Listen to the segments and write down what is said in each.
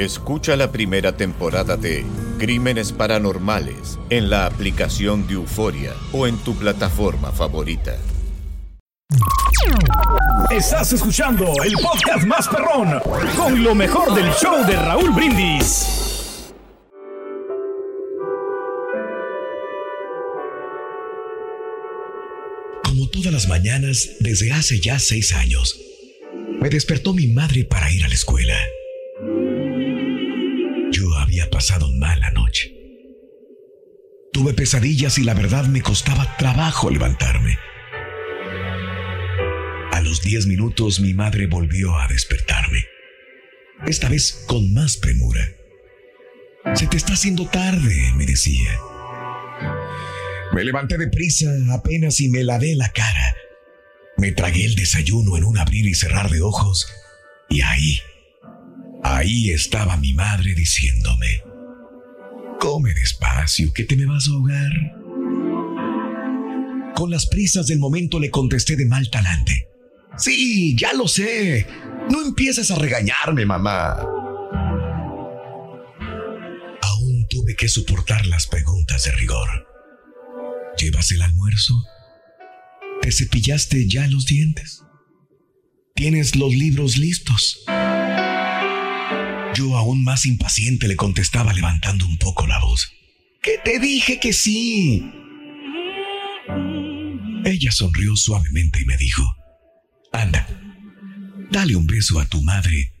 Escucha la primera temporada de Crímenes Paranormales en la aplicación de Euforia o en tu plataforma favorita. Estás escuchando el podcast más perrón con lo mejor del show de Raúl Brindis. Como todas las mañanas, desde hace ya seis años, me despertó mi madre para ir a la escuela pasado mala noche. Tuve pesadillas y la verdad me costaba trabajo levantarme. A los diez minutos mi madre volvió a despertarme, esta vez con más premura. Se te está haciendo tarde, me decía. Me levanté deprisa apenas y me lavé la cara. Me tragué el desayuno en un abrir y cerrar de ojos y ahí, Ahí estaba mi madre diciéndome, come despacio, que te me vas a ahogar. Con las prisas del momento le contesté de mal talante. Sí, ya lo sé. No empieces a regañarme, mamá. Aún tuve que soportar las preguntas de rigor. ¿Llevas el almuerzo? ¿Te cepillaste ya los dientes? ¿Tienes los libros listos? Yo aún más impaciente le contestaba levantando un poco la voz. Que te dije que sí. Ella sonrió suavemente y me dijo, anda, dale un beso a tu madre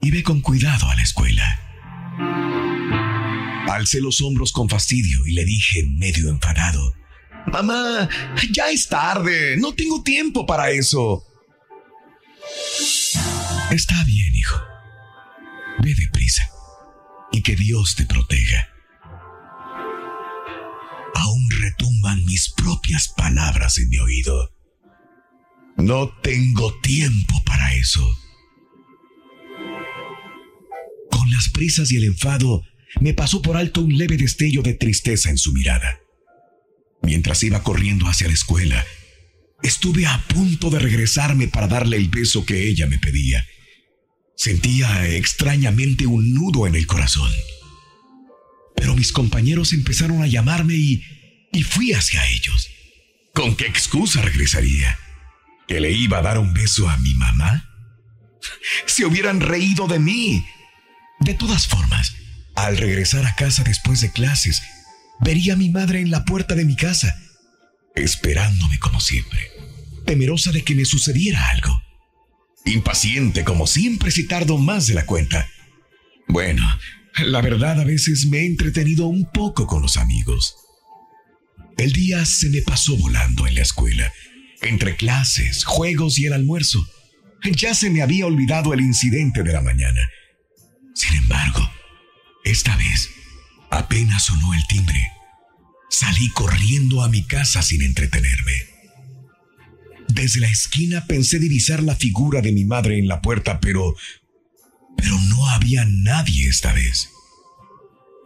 y ve con cuidado a la escuela. Alcé los hombros con fastidio y le dije medio enfadado, Mamá, ya es tarde, no tengo tiempo para eso. Está bien, hijo. Ve deprisa y que Dios te proteja. Aún retumban mis propias palabras en mi oído. No tengo tiempo para eso. Con las prisas y el enfado, me pasó por alto un leve destello de tristeza en su mirada. Mientras iba corriendo hacia la escuela, estuve a punto de regresarme para darle el beso que ella me pedía. Sentía extrañamente un nudo en el corazón. Pero mis compañeros empezaron a llamarme y, y fui hacia ellos. ¿Con qué excusa regresaría? ¿Que le iba a dar un beso a mi mamá? Se hubieran reído de mí. De todas formas, al regresar a casa después de clases, vería a mi madre en la puerta de mi casa, esperándome como siempre, temerosa de que me sucediera algo. Impaciente como siempre si tardo más de la cuenta. Bueno, la verdad a veces me he entretenido un poco con los amigos. El día se me pasó volando en la escuela, entre clases, juegos y el almuerzo. Ya se me había olvidado el incidente de la mañana. Sin embargo, esta vez, apenas sonó el timbre, salí corriendo a mi casa sin entretenerme. Desde la esquina pensé divisar la figura de mi madre en la puerta, pero... pero no había nadie esta vez.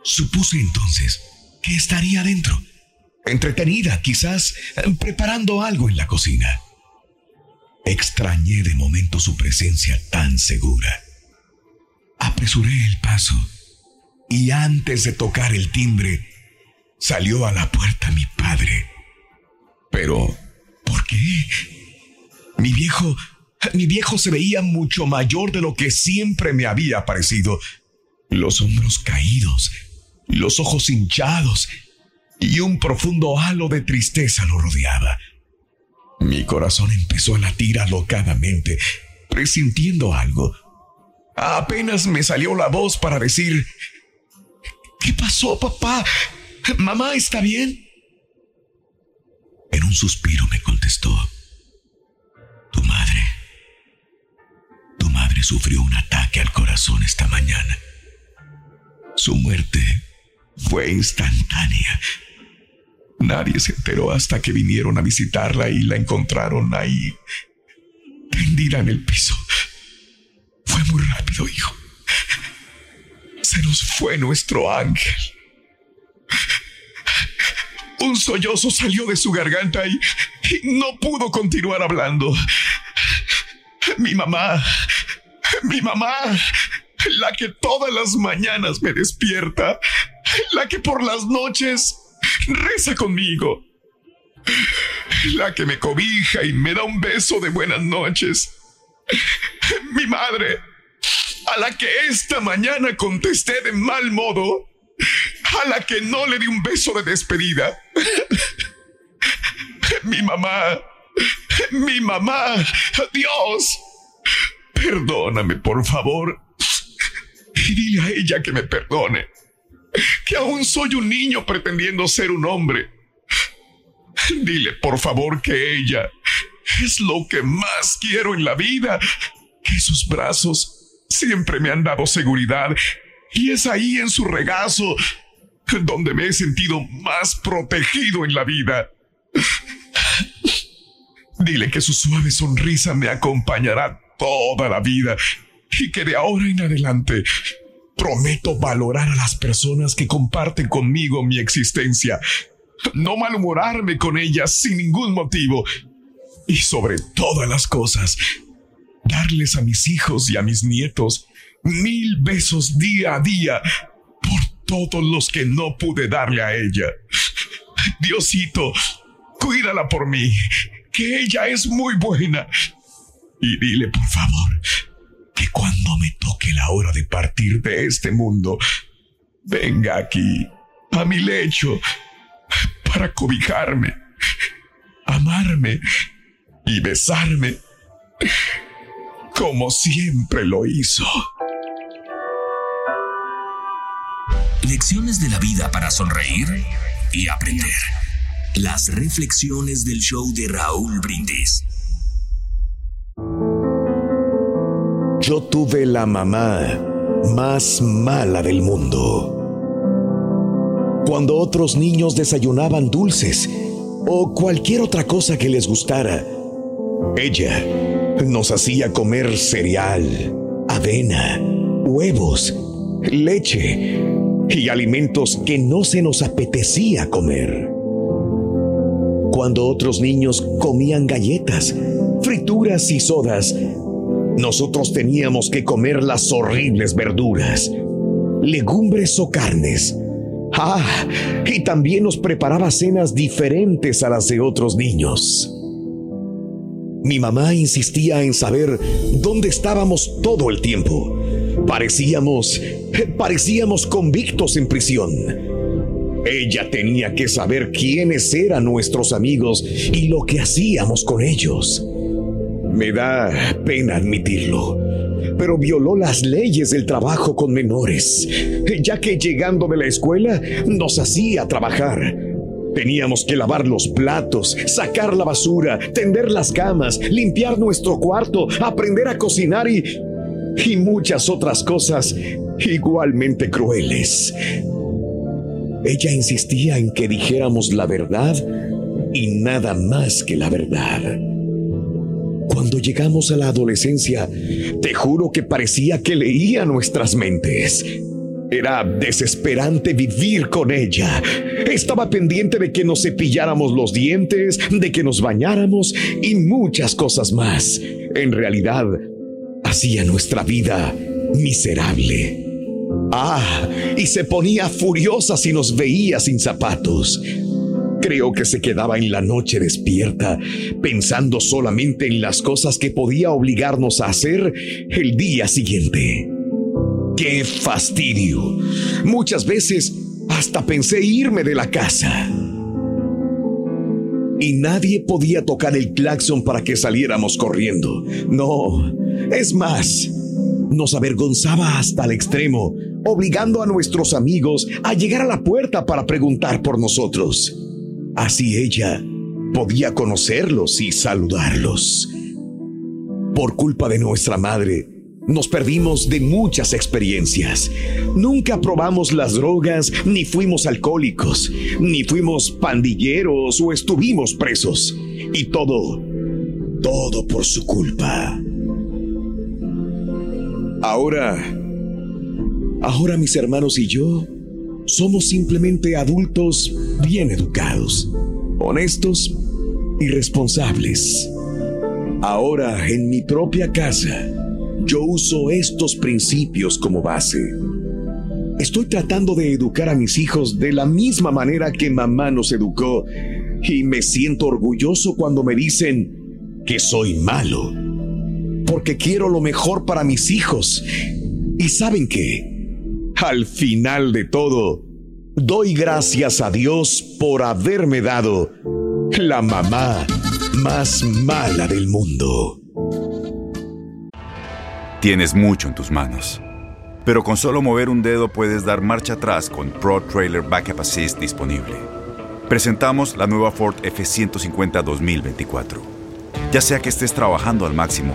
Supuse entonces que estaría dentro, entretenida, quizás preparando algo en la cocina. Extrañé de momento su presencia tan segura. Apresuré el paso y antes de tocar el timbre, salió a la puerta mi padre. Pero, ¿por qué? Mi viejo, mi viejo se veía mucho mayor de lo que siempre me había parecido. Los hombros caídos, los ojos hinchados y un profundo halo de tristeza lo rodeaba. Mi corazón empezó a latir alocadamente, presintiendo algo. Apenas me salió la voz para decir, ¿qué pasó, papá? ¿Mamá está bien? En un suspiro me contestó, tu madre, tu madre sufrió un ataque al corazón esta mañana. Su muerte fue instantánea. Nadie se enteró hasta que vinieron a visitarla y la encontraron ahí, tendida en el piso. Fue muy rápido, hijo. Se nos fue nuestro ángel. Un sollozo salió de su garganta y, no pudo continuar hablando. Mi mamá, mi mamá, la que todas las mañanas me despierta, la que por las noches reza conmigo, la que me cobija y me da un beso de buenas noches, mi madre, a la que esta mañana contesté de mal modo, a la que no le di un beso de despedida. Mi mamá, mi mamá, Dios, perdóname por favor. Y dile a ella que me perdone, que aún soy un niño pretendiendo ser un hombre. Dile por favor que ella es lo que más quiero en la vida, que sus brazos siempre me han dado seguridad y es ahí en su regazo donde me he sentido más protegido en la vida. Dile que su suave sonrisa me acompañará toda la vida y que de ahora en adelante prometo valorar a las personas que comparten conmigo mi existencia, no malhumorarme con ellas sin ningún motivo y sobre todas las cosas, darles a mis hijos y a mis nietos mil besos día a día todos los que no pude darle a ella. Diosito, cuídala por mí, que ella es muy buena. Y dile, por favor, que cuando me toque la hora de partir de este mundo, venga aquí, a mi lecho, para cobijarme, amarme y besarme, como siempre lo hizo. Lecciones de la vida para sonreír y aprender. Las reflexiones del show de Raúl Brindis. Yo tuve la mamá más mala del mundo. Cuando otros niños desayunaban dulces o cualquier otra cosa que les gustara, ella nos hacía comer cereal, avena, huevos, leche y alimentos que no se nos apetecía comer. Cuando otros niños comían galletas, frituras y sodas, nosotros teníamos que comer las horribles verduras, legumbres o carnes. Ah, y también nos preparaba cenas diferentes a las de otros niños. Mi mamá insistía en saber dónde estábamos todo el tiempo Parecíamos, parecíamos convictos en prisión. Ella tenía que saber quiénes eran nuestros amigos y lo que hacíamos con ellos. Me da pena admitirlo, pero violó las leyes del trabajo con menores, ya que llegando de la escuela nos hacía trabajar. Teníamos que lavar los platos, sacar la basura, tender las camas, limpiar nuestro cuarto, aprender a cocinar y y muchas otras cosas igualmente crueles. Ella insistía en que dijéramos la verdad y nada más que la verdad. Cuando llegamos a la adolescencia, te juro que parecía que leía nuestras mentes. Era desesperante vivir con ella. Estaba pendiente de que nos cepilláramos los dientes, de que nos bañáramos y muchas cosas más. En realidad, hacía nuestra vida miserable. Ah, y se ponía furiosa si nos veía sin zapatos. Creo que se quedaba en la noche despierta, pensando solamente en las cosas que podía obligarnos a hacer el día siguiente. ¡Qué fastidio! Muchas veces hasta pensé irme de la casa. Y nadie podía tocar el claxon para que saliéramos corriendo. No, es más, nos avergonzaba hasta el extremo, obligando a nuestros amigos a llegar a la puerta para preguntar por nosotros. Así ella podía conocerlos y saludarlos. Por culpa de nuestra madre, nos perdimos de muchas experiencias. Nunca probamos las drogas, ni fuimos alcohólicos, ni fuimos pandilleros o estuvimos presos. Y todo, todo por su culpa. Ahora, ahora mis hermanos y yo somos simplemente adultos bien educados, honestos y responsables. Ahora, en mi propia casa, yo uso estos principios como base. Estoy tratando de educar a mis hijos de la misma manera que mamá nos educó y me siento orgulloso cuando me dicen que soy malo, porque quiero lo mejor para mis hijos. Y saben qué, al final de todo, doy gracias a Dios por haberme dado la mamá más mala del mundo. Tienes mucho en tus manos. Pero con solo mover un dedo puedes dar marcha atrás con Pro Trailer Backup Assist disponible. Presentamos la nueva Ford F150 2024. Ya sea que estés trabajando al máximo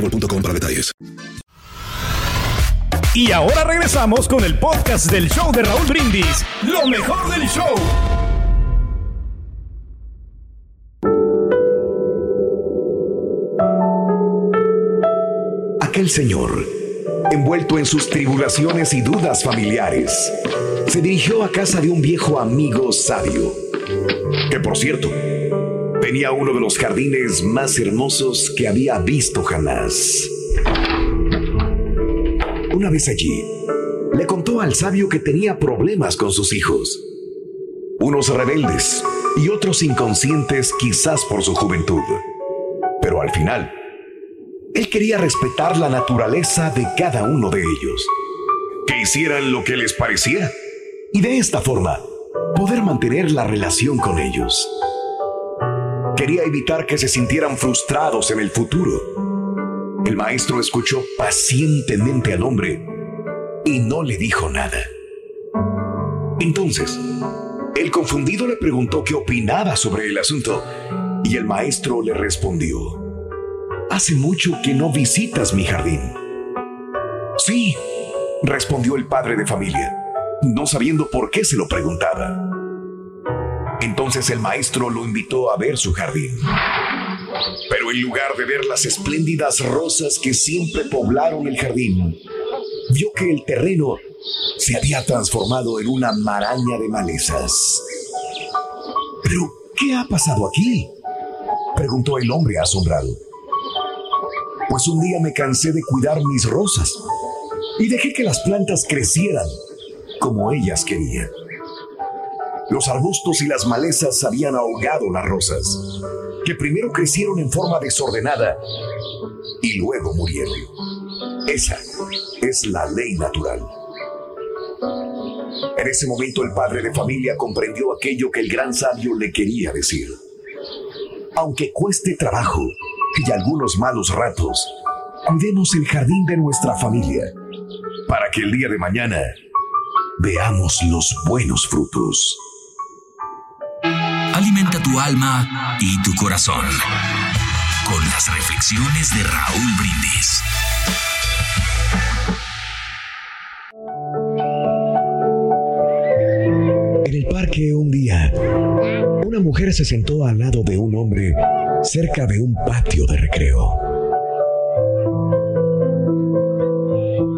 boostmobile.com para detalles. Y ahora regresamos con el podcast del show de Raúl Brindis. Lo mejor del show. Aquel señor, envuelto en sus tribulaciones y dudas familiares, se dirigió a casa de un viejo amigo sabio, que por cierto, tenía uno de los jardines más hermosos que había visto jamás. Una vez allí, le contó al sabio que tenía problemas con sus hijos, unos rebeldes y otros inconscientes quizás por su juventud. Pero al final, él quería respetar la naturaleza de cada uno de ellos, que hicieran lo que les pareciera y de esta forma poder mantener la relación con ellos. Quería evitar que se sintieran frustrados en el futuro. El maestro escuchó pacientemente al hombre y no le dijo nada. Entonces, el confundido le preguntó qué opinaba sobre el asunto y el maestro le respondió, Hace mucho que no visitas mi jardín. Sí, respondió el padre de familia, no sabiendo por qué se lo preguntaba. Entonces el maestro lo invitó a ver su jardín. Pero en lugar de ver las espléndidas rosas que siempre poblaron el jardín, vio que el terreno se había transformado en una maraña de malezas. ¿Pero qué ha pasado aquí? preguntó el hombre asombrado. Pues un día me cansé de cuidar mis rosas y dejé que las plantas crecieran como ellas querían. Los arbustos y las malezas habían ahogado las rosas, que primero crecieron en forma desordenada y luego murieron. Esa es la ley natural. En ese momento el padre de familia comprendió aquello que el gran sabio le quería decir. Aunque cueste trabajo y algunos malos ratos, cuidemos el jardín de nuestra familia para que el día de mañana veamos los buenos frutos. Alimenta tu alma y tu corazón con las reflexiones de Raúl Brindis. En el parque un día, una mujer se sentó al lado de un hombre cerca de un patio de recreo.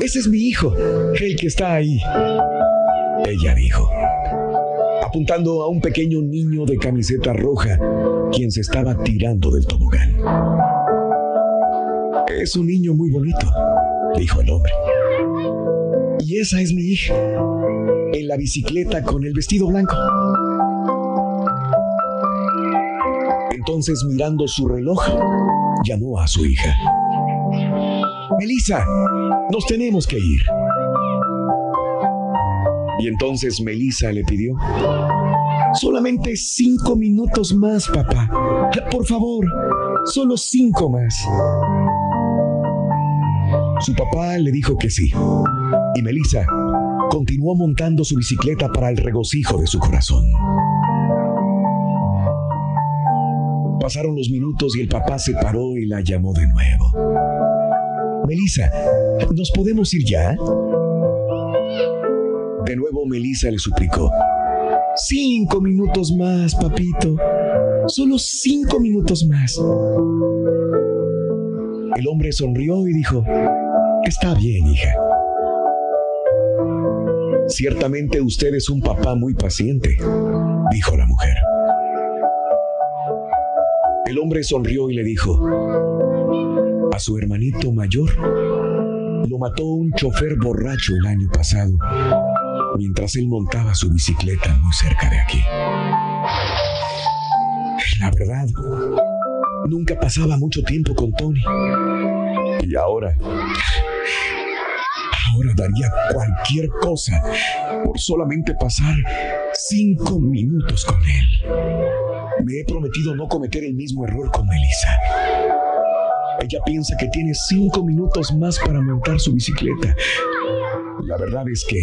Ese es mi hijo, el que está ahí, ella dijo, apuntando a un pequeño niño de camiseta roja, quien se estaba tirando del tobogán. Es un niño muy bonito, dijo el hombre. Y esa es mi hija, en la bicicleta con el vestido blanco. Entonces, mirando su reloj, llamó a su hija. Melissa, nos tenemos que ir. Y entonces Melissa le pidió, solamente cinco minutos más, papá. Por favor, solo cinco más. Su papá le dijo que sí. Y Melissa continuó montando su bicicleta para el regocijo de su corazón. Pasaron los minutos y el papá se paró y la llamó de nuevo. Melissa, ¿nos podemos ir ya? De nuevo Melissa le suplicó. Cinco minutos más, papito. Solo cinco minutos más. El hombre sonrió y dijo, Está bien, hija. Ciertamente usted es un papá muy paciente, dijo la mujer. El hombre sonrió y le dijo, a su hermanito mayor lo mató un chofer borracho el año pasado, mientras él montaba su bicicleta muy cerca de aquí. La verdad, nunca pasaba mucho tiempo con Tony. Y ahora, ahora daría cualquier cosa por solamente pasar cinco minutos con él. Me he prometido no cometer el mismo error con Melissa. Ella piensa que tiene cinco minutos más para montar su bicicleta. La verdad es que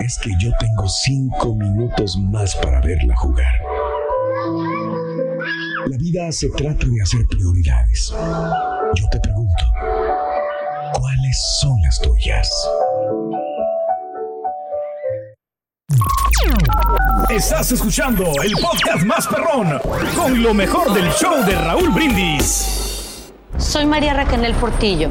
es que yo tengo cinco minutos más para verla jugar. La vida se trata de hacer prioridades. Yo te pregunto, ¿cuáles son las tuyas? Estás escuchando el podcast más perrón con lo mejor del show de Raúl Brindis. Soy María Raquel Portillo.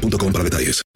boostmobile.com para detalles.